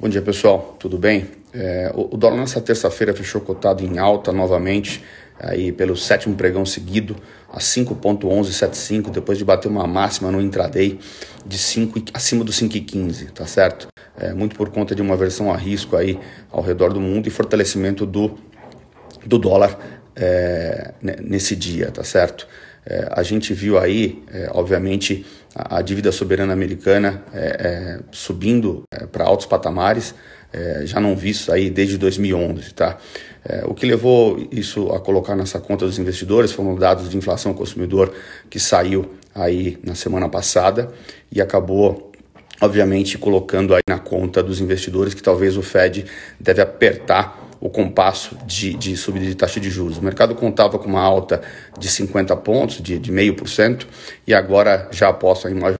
Bom dia pessoal, tudo bem? É, o, dólar nessa terça-feira fechou cotado em alta novamente, aí pelo sétimo pregão seguido, a 5.1175, depois de bater uma máxima no intraday de 5, acima dos 5,15, tá certo? É, muito por conta de uma versão a risco aí ao redor do mundo e fortalecimento do, do dólar é, nesse dia, tá certo? É, a gente viu aí, é, obviamente, a, a, dívida soberana americana é, é subindo é, para altos patamares, é, já não visto aí desde 2011, tá? o que levou isso a colocar nessa conta dos investidores foram dados de inflação consumidor que saiu aí na semana passada e acabou obviamente colocando aí na conta dos investidores que talvez o Fed deve apertar o compasso de, de subida de taxa de juros. O mercado contava com uma alta de 50 pontos, de, de 0,5%, e agora já aposta em uma